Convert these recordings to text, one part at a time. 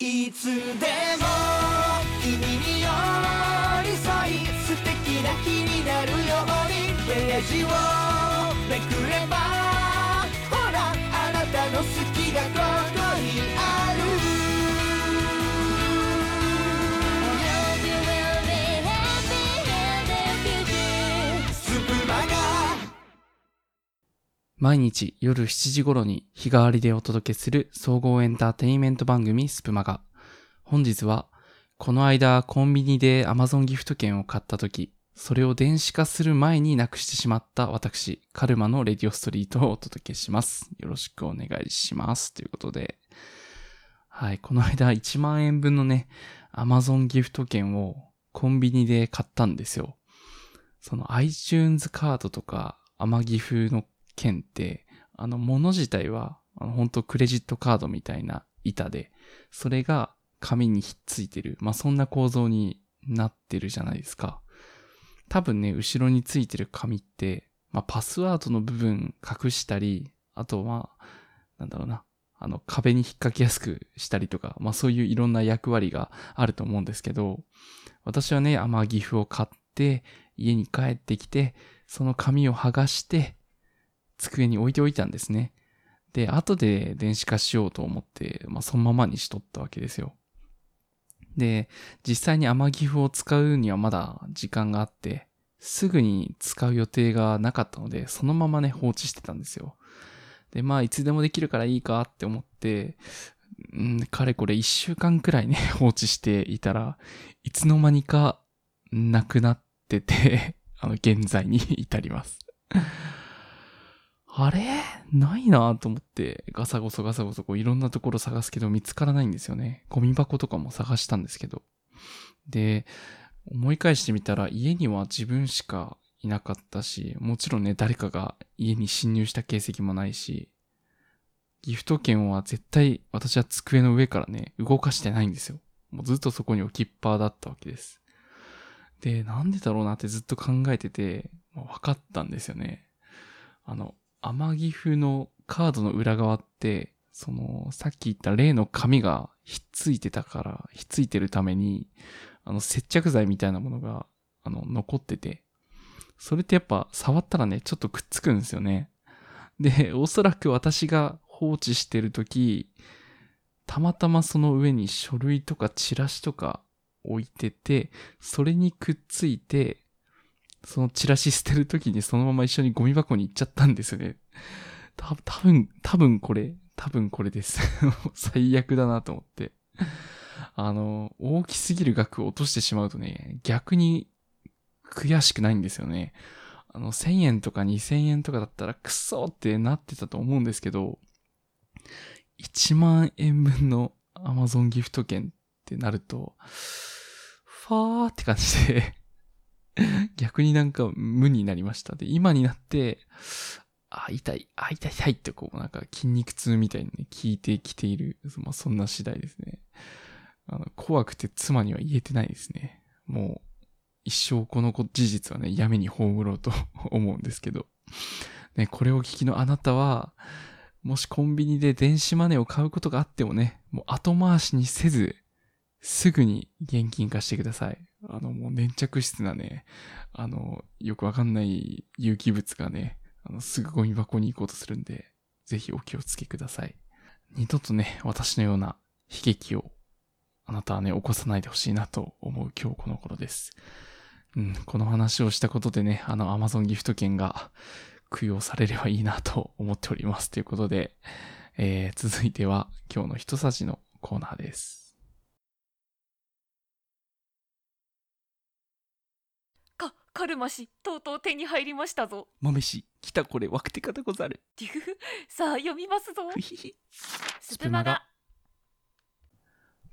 いつでも君に寄り添い素敵な日になるように。ページをめくればほらあなたの好きがここ毎日夜7時頃に日替わりでお届けする総合エンターテインメント番組スプマガ。本日は、この間コンビニで Amazon ギフト券を買った時、それを電子化する前になくしてしまった私、カルマのレディオストリートをお届けします。よろしくお願いします。ということで、はい、この間1万円分のね、Amazon ギフト券をコンビニで買ったんですよ。その iTunes カードとか、アマギフの券って、あの、物自体は、あの、本当クレジットカードみたいな板で、それが紙にひっついてる。まあ、そんな構造になってるじゃないですか。多分ね、後ろについてる紙って、まあ、パスワードの部分隠したり、あとは、なんだろうな、あの、壁に引っ掛けやすくしたりとか、まあ、そういういろんな役割があると思うんですけど、私はね、アマギフを買って、家に帰ってきて、その紙を剥がして、机に置いておいたんですね。で、後で電子化しようと思って、まあ、そのままにしとったわけですよ。で、実際に天岐阜を使うにはまだ時間があって、すぐに使う予定がなかったので、そのままね、放置してたんですよ。で、まあ、いつでもできるからいいかって思って、うん、かれこれ一週間くらいね、放置していたら、いつの間にか、なくなってて、あの、現在に至ります。あれ？ないなと思って、ガサゴソガサゴソこういろんなところ探すけど見つからないんですよね。ゴミ箱とかも探したんですけど。で、思い返してみたら家には自分しかいなかったし、もちろんね、誰かが家に侵入した形跡もないし、ギフト券は絶対私は机の上からね、動かしてないんですよ。もうずっとそこに置きっぱだったわけです。で、なんでだろうなってずっと考えてて、まあ分かったんですよね。あの、天岐阜のカードの裏側って、その、さっき言った例の紙がひっついてたから、ひっついてるために、あの、接着剤みたいなものが、あの、残ってて、それってやっぱ触ったらね、ちょっとくっつくんですよね。で、おそらく私が放置してるとき、たまたまその上に書類とかチラシとか置いてて、それにくっついて、そのチラシ捨てるときにそのまま一緒にゴミ箱に行っちゃったんですよね。た、多分多分これ、多分これです。最悪だなと思って。あの、大きすぎる額を落としてしまうとね、逆に悔しくないんですよね。あの、1000円とか2000円とかだったらクソってなってたと思うんですけど、1万円分の Amazon ギフト券ってなると、ファーって感じで、逆になんか無になりました。で、今になって、あ、痛い、あ、痛い痛いってこうなんか筋肉痛みたいにね、聞いてきている、まあそんな次第ですね。あの、怖くて妻には言えてないですね。もう、一生この事実はね、闇に葬ろうと 思うんですけど。ね、これを聞きのあなたは、もしコンビニで電子マネーを買うことがあってもね、もう後回しにせず、すぐに現金化してください。あの、もう粘着質なね、あの、よくわかんない有機物がね、あの、すぐゴミ箱に行こうとするんで、ぜひお気をつけください。二度とね、私のような悲劇を、あなたはね、起こさないでほしいなと思う今日この頃です。うん、この話をしたことでね、あの、Amazon ギフト券が供養されればいいなと思っております。ということで、えー、続いては今日の一さじのコーナーです。カルマ氏、とうとう手に入りましたぞ。豆氏、来たこれ、わくてかでござる。デュフフさあ、読みますぞ。ふひひ。スプマガ。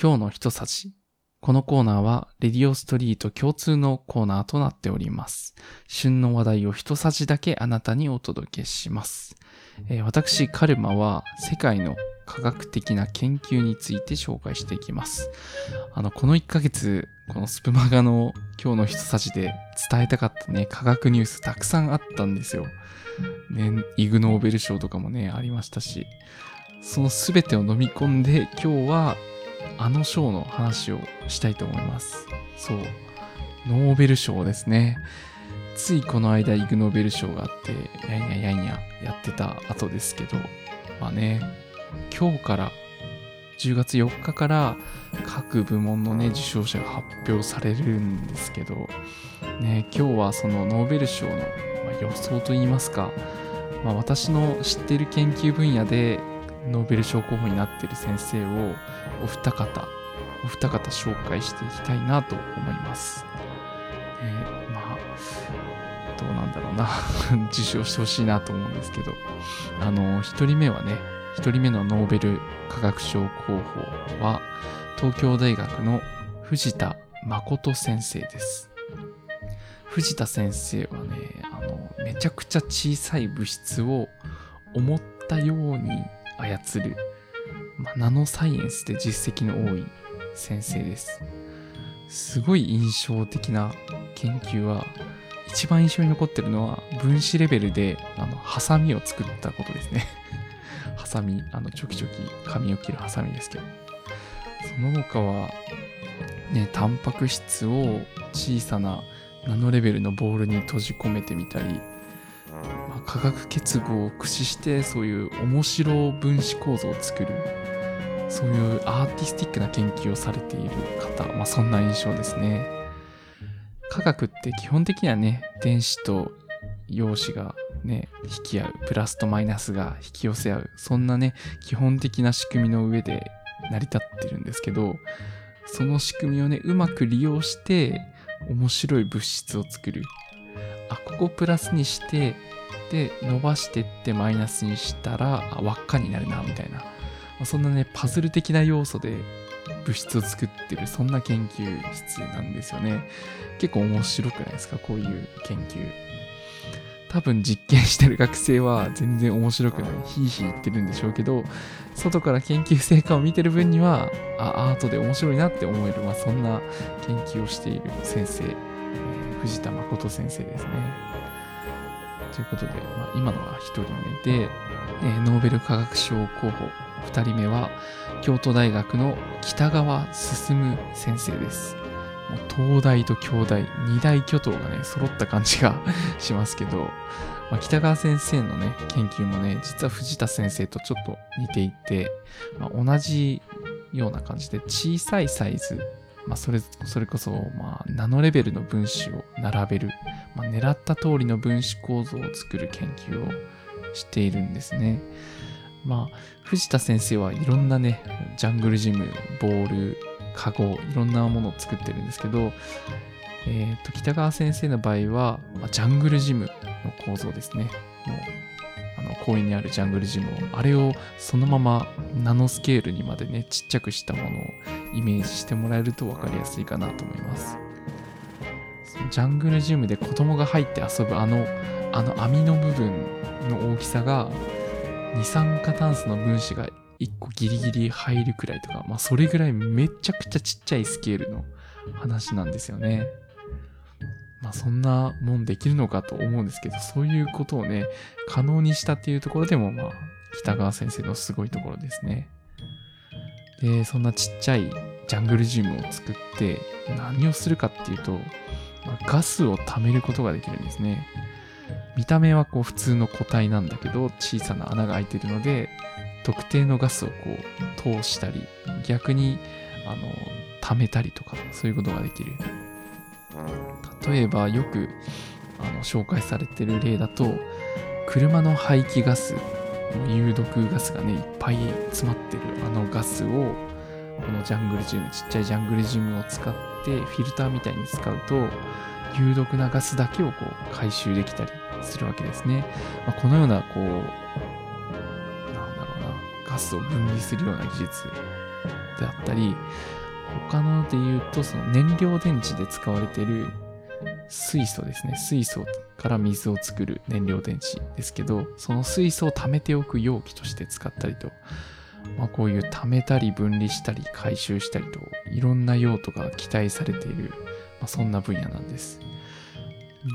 今日の一さじ。このコーナーは、レディオストリート共通のコーナーとなっております。旬の話題を一さじだけあなたにお届けします。えー私、カルマは、世界の科学的な研究について紹介していきます。あの、この1ヶ月、このスプマガの今日の一さじで伝えたかったね、科学ニュースたくさんあったんですよ。ね、イグノーベル賞とかもね、ありましたし、その全てを飲み込んで、今日は、あの賞の話をしたいと思います。そう。ノーベル賞ですね。ついこの間イグノーベル賞があって、やいにゃやいにゃやってた後ですけど、まあね、今日から、10月4日から各部門のね、受賞者が発表されるんですけど、ね、今日はそのノーベル賞の、予想といいますか、まあ、私の知ってる研究分野でノーベル賞候補になっている先生をお二方、お二方紹介していきたいなと思います。えーまあ、どうなんだろうな。受賞してほしいなと思うんですけど、あの、一人目はね、一人目のノーベル化学賞候補は、東京大学の藤田誠先生です。藤田先生はね、あの、めちゃくちゃ小さい物質を思ったように操る、まあナノサイエンスで実績の多い先生です。すごい印象的な研究は、一番印象に残ってるのは、分子レベルで、あの、ハサミを作ったことですね。ハサミ、あの、チョキチョキ髪を切るハサミですけど。その他は、ね、タンパク質を小さなナノレベルのボールに閉じ込めてみたり、まあ、化学結合を駆使してそういう面白分子構造を作るそういうアーティスティックな研究をされている方、まあ、そんな印象ですね科学って基本的にはね電子と陽子がね引き合うプラスとマイナスが引き寄せ合うそんなね基本的な仕組みの上で成り立ってるんですけどその仕組みをねうまく利用して面白い物質を作る。あここプラスにしてで伸ばしてってマイナスにしたらあ輪っかになるなみたいな、そんなねパズル的な要素で物質を作ってるそんな研究室なんですよね。結構面白くないですか？こういう研究。多分実験してる学生は全然面白くない。ヒーヒー言ってるんでしょうけど外から研究成果を見てる分にはあアートで面白いなって思える、まあ、そんな研究をしている先生、藤田誠先生ですね。ということで、まあ、今のが1人目で、えーノーベル化学賞候補2人目は京都大学の北川進先生です。もう東大と京大、二大巨頭がね、揃った感じがしますけど、まあ、北川先生のね、研究もね、実は藤田先生とちょっと似ていて、まあ、同じような感じで小さいサイズ、まあ、それ、それこそ、まあ、ナノレベルの分子を並べる、まあ、狙った通りの分子構造を作る研究をしているんですね。まあ、藤田先生はいろんなね、ジャングルジム、ボール、カゴ、いろんなものを作ってるんですけど、えっ、と、北川先生の場合は、まあジャングルジムの構造ですね。もう、あの、公園にあるジャングルジムを、あれをそのままナノスケールにまでね、ちっちゃくしたものをイメージしてもらえると分かりやすいかなと思います。ジャングルジムで子供が入って遊ぶあの、あの網の部分の大きさが、二酸化炭素の分子が1個ギリギリ入るくらいとか、まあそれぐらいめちゃくちゃちっちゃいスケールの話なんですよね。まあそんなもんできるのかと思うんですけど、そういうことをね、可能にしたっていうところでも、まあ、北川先生のすごいところですね。で、そんなちっちゃいジャングルジムを作って何をするかっていうと、まあガスを貯めることができるんですね。見た目はこう普通の個体なんだけど小さな穴が開いてるので特定のガスをこう通したり逆にあの溜めたりとかそういうことができる。例えばよくあの紹介されてる例だと車の排気ガス有毒ガスがねいっぱい詰まってるあのガスをこのジャングルジムちっちゃいジャングルジムを使ってフィルターみたいに使うと有毒なガスだけをこう回収できたりするわけですね。まあ、このようなこうなんだろうなガスを分離するような技術であったり他ので言うとその燃料電池で使われている水素ですね水素から水を作る燃料電池ですけどその水素を貯めておく容器として使ったりと、まあ、こういう貯めたり分離したり回収したりといろんな用途が期待されている、まあ、そんな分野なんです。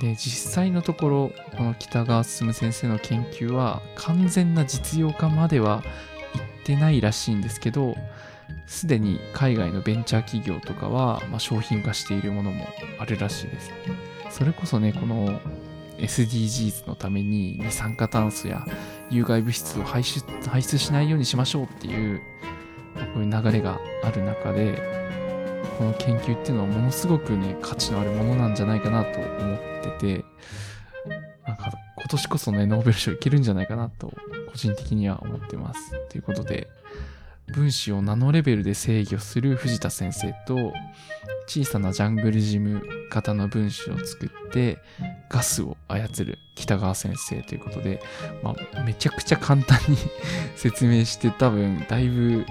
で実際のところこの北川進先生の研究は完全な実用化まではいってないらしいんですけどすでに海外のベンチャー企業とかは、まあ、商品化しているものもあるらしいです。それこそね、この SDGs のために二酸化炭素や有害物質を排出排出しないようにしましょうっていう、こういう流れがある中で、この研究っていうのはものすごくね、価値のあるものなんじゃないかなと思ってて、なんか今年こそね、ノーベル賞いけるんじゃないかなと、個人的には思ってます。ということで、分子をナノレベルで制御する藤田先生と、小さなジャングルジム型の分子を作って、ガスを操る北川先生ということで、まあ、めちゃくちゃ簡単に 説明して、多分、だいぶ、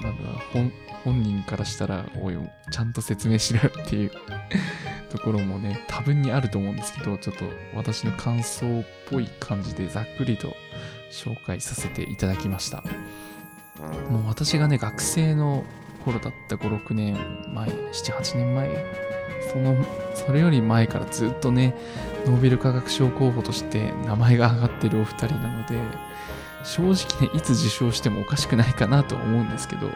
なんだ、本、本人からしたら、おい、ちゃんと説明しろよっていうところもね、多分にあると思うんですけど、ちょっと私の感想っぽい感じでざっくりと紹介させていただきました。もう私がね、学生の頃だった5、6年前、7、8年前、その、それより前からずっとね、ノーベル化学賞候補として名前が挙がってるお二人なので、正直ね、いつ受賞してもおかしくないかなと思うんですけど、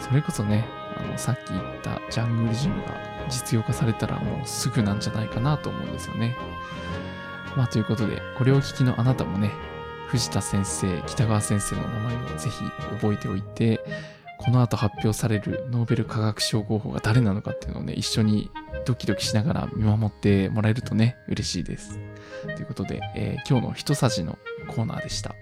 それこそね、の、さっき言ったジャングルジムが実用化されたらもうすぐなんじゃないかなと思うんですよね。まあということで、これを聞きのあなたもね、藤田先生、北川先生の名前をぜひ覚えておいて、この後発表されるノーベル化学賞候補が誰なのかっていうのをね、一緒にドキドキしながら見守ってもらえるとね、嬉しいです。ということで、えー今日の一さじのコーナーでした。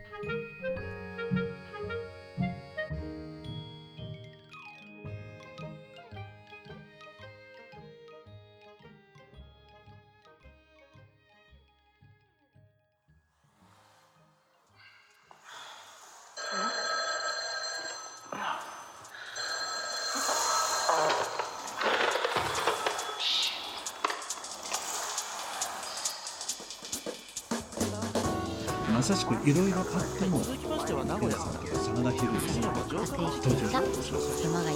しくいろいろあっても。続きましては名古屋さん。とか真田広之さん。確定していた山が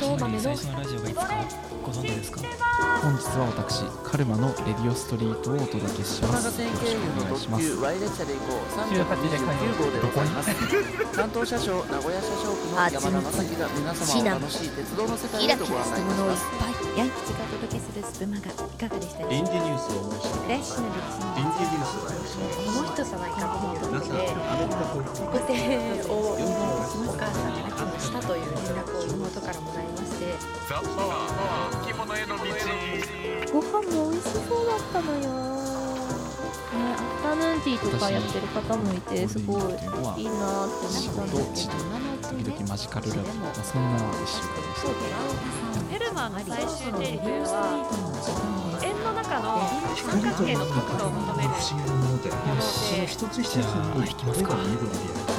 豆のラジオがいつかご存知ですか？本日は私、カルマのレディオストリートをお届けします。よろしくお願いします。Y 列車で行こう329号でございます。担当車掌名古屋車掌区の山田正樹が皆様を楽しい鉄道の世界へとご案内いたします。ヤン吉がお届けす。るスプマガいかがでしたでしょうか臨時ニュースを申しフレッシュな歴史の臨時ニュースを申しこの人じゃないかと思ったのでアメリカ国ご定をお母さんがしたという連絡を妹からもらいましてご飯も美味しそうだったのよ。ねアフタヌーンティーとかやってる方もいてすごいいいいなって思ったんですけど時々マジカルラブ、まあ、そんな一週間で。した。フェルマーの最終定理というのはは円の中の三角形の角度を求めるもの一つ一つに声が緑で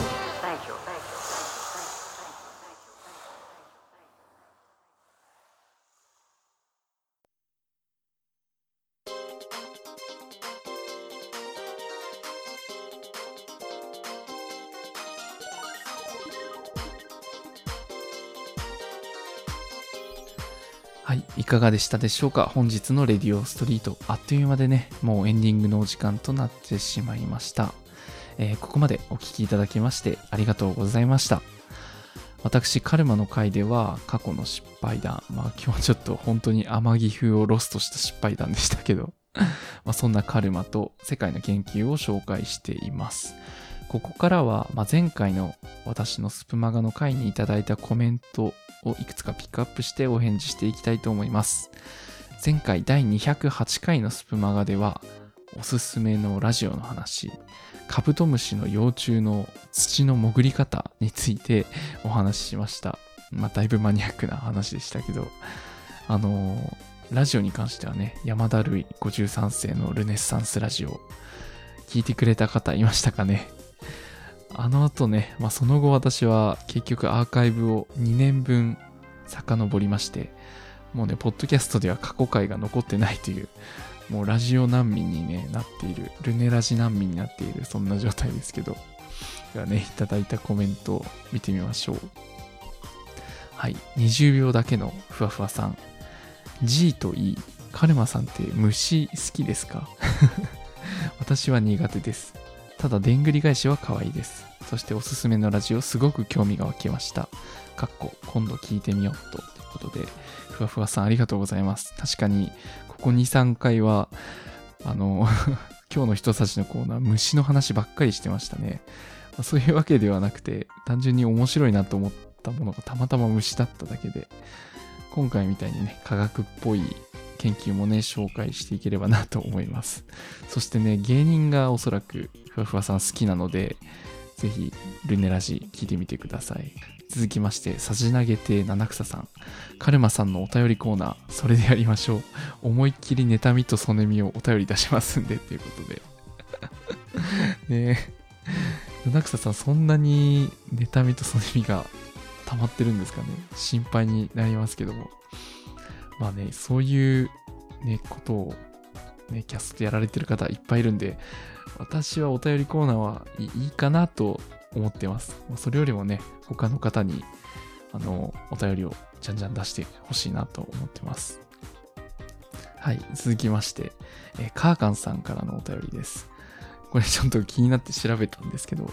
はい、いかがでしたでしょうか？本日のレディオストリート、あっという間でね、もうエンディングのお時間となってしまいました。えーここまでお聞きいただきましてありがとうございました。私、カルマの回では過去の失敗談、まあ今日ちょっと本当に天城風をロストした失敗談でしたけど、まあそんなカルマと世界の研究を紹介しています。ここからは、まあ、前回の私のスプマガの回にいただいたコメントをいくつかピックアップしてお返事していきたいと思います。前回第208回のスプマガでは、おすすめのラジオの話、カブトムシの幼虫の土の潜り方についてお話ししました。まあ、だいぶマニアックな話でしたけど、あのーラジオに関してはね、山田るい53世のルネッサンスラジオ、聞いてくれた方いましたかね？あの後ね、まあ、その後私は結局アーカイブを2年分遡りまして、もうね、ポッドキャストでは過去回が残ってないという、もうラジオ難民に、ね、なっている、ルネラジ難民になっている、そんな状態ですけど、ではね、いただいたコメントを見てみましょう。はい、20秒だけのふわふわさん。G と E、カルマさんって虫好きですか？私は苦手です。ただ、でんぐり返しは可愛いです。そしておすすめのラジオすごく興味が湧きました。かっこ今度聞いてみようと。ということで、ふわふわさんありがとうございます。確かに、ここ2、3回は、あの、今日の人たちのコーナー、虫の話ばっかりしてましたね。まあそういうわけではなくて、単純に面白いなと思ったものがたまたま虫だっただけで、今回みたいにね、科学っぽい研究もね、紹介していければなと思います。そしてね、芸人がおそらくふわふわさん好きなので、ぜひ、ルネラジ聞いてみてください。続きまして、さじ投げて七草さん。カルマさんのお便りコーナー、それでやりましょう。思いっきり妬みとそねみをお便り出しますんで、ということで。ねえ、七草さん、そんなに妬みとそねみが溜まってるんですかね。心配になりますけども。まあね、そういうね、ことをね、キャストやられてる方いっぱいいるんで、私はお便りコーナーはいいかなと思ってます。それよりもね、他の方に、あの、お便りをじゃんじゃん出してほしいなと思ってます。はい、続きまして、えーカーカンさんからのお便りです。これちょっと気になって調べたんですけど、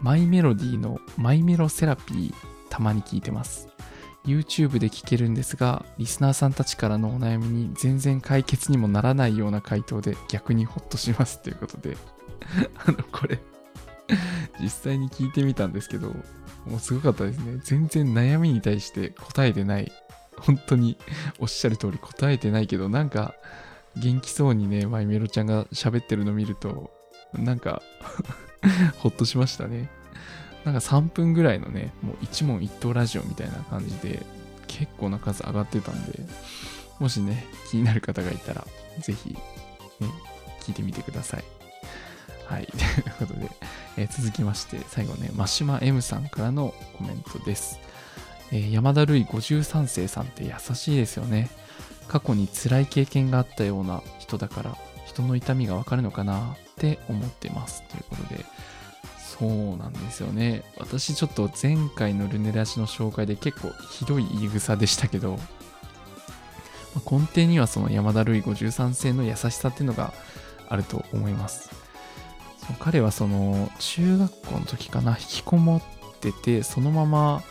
マイメロディのマイメロセラピーたまに聞いてます。YouTube で聞けるんですが、リスナーさんたちからのお悩みに全然解決にもならないような回答で逆にホッとしますということで、あの、これ、実際に聞いてみたんですけど、もうすごかったですね。全然悩みに対して答えてない。本当におっしゃる通り答えてないけど、なんか元気そうにね、マイメロちゃんが喋ってるの見ると、なんか ほっとしましたね。なんか3分ぐらいのね、もう一問一答ラジオみたいな感じで、結構な数上がってたんで、もしね、気になる方がいたら、ぜひ、ね、聞いてみてください。はい。ということで、えー続きまして、最後ね、マシマ M さんからのコメントです。えー山田るい53世さんって優しいですよね。過去に辛い経験があったような人だから、人の痛みがわかるのかなって思ってます。ということで、そうなんですよね。私ちょっと前回のルネラジの紹介で結構ひどい言い草でしたけど、まあ根底にはその山田るい53世の優しさっていうのがあると思います。そ彼はその中学校の時かな、引きこもってて、そのまま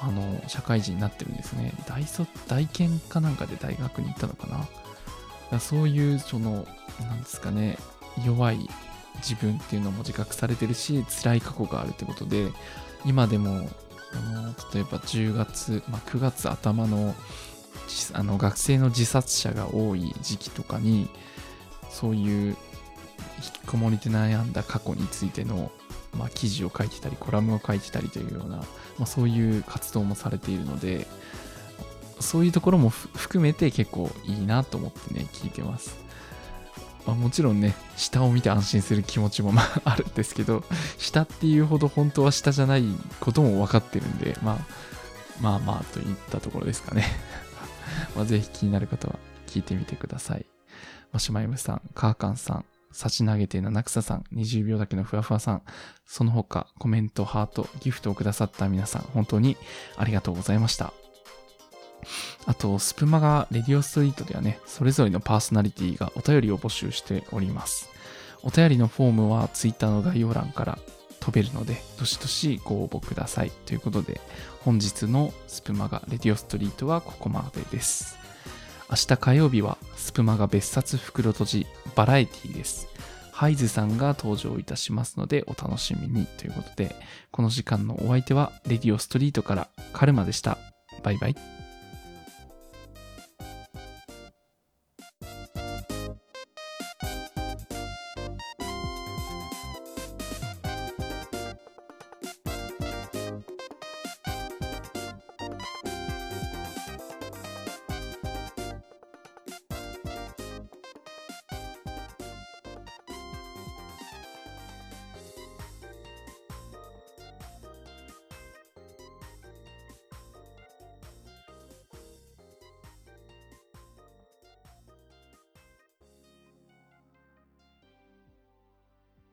あの社会人になってるんですね。大卒、大研かなんかで大学に行ったのかな。そういうその、なんですかね、弱い自分っていうのも自覚されてるし辛い過去があるってことで今でもあの例えば10月、まあ、9月頭のあの学生の自殺者が多い時期とかにそういう引きこもりで悩んだ過去についての、まあ、記事を書いてたりコラムを書いてたりというような、まあ、そういう活動もされているのでそういうところも含めて結構いいなと思ってね聞いてます。まあ、もちろんね、下を見て安心する気持ちもまあ あるんですけど、下っていうほど本当は下じゃないことも分かってるんで、まあ、まあまあといったところですかね。まあぜひ気になる方は聞いてみてください。マシュマイムさん、カーカンさん、差し投げて七草さん、20秒だけのふわふわさん、その他コメント、ハート、ギフトをくださった皆さん、本当にありがとうございました。あと、スプマガレディオストリートではね、それぞれのパーソナリティがお便りを募集しております。お便りのフォームは Twitter の概要欄から飛べるので、どしどしご応募ください。ということで、本日のスプマガレディオストリートはここまでです。明日火曜日はスプマガ別冊袋閉じバラエティです。ハイズさんが登場いたしますのでお楽しみにということで、この時間のお相手はレディオストリートからカルマでした。バイバイ。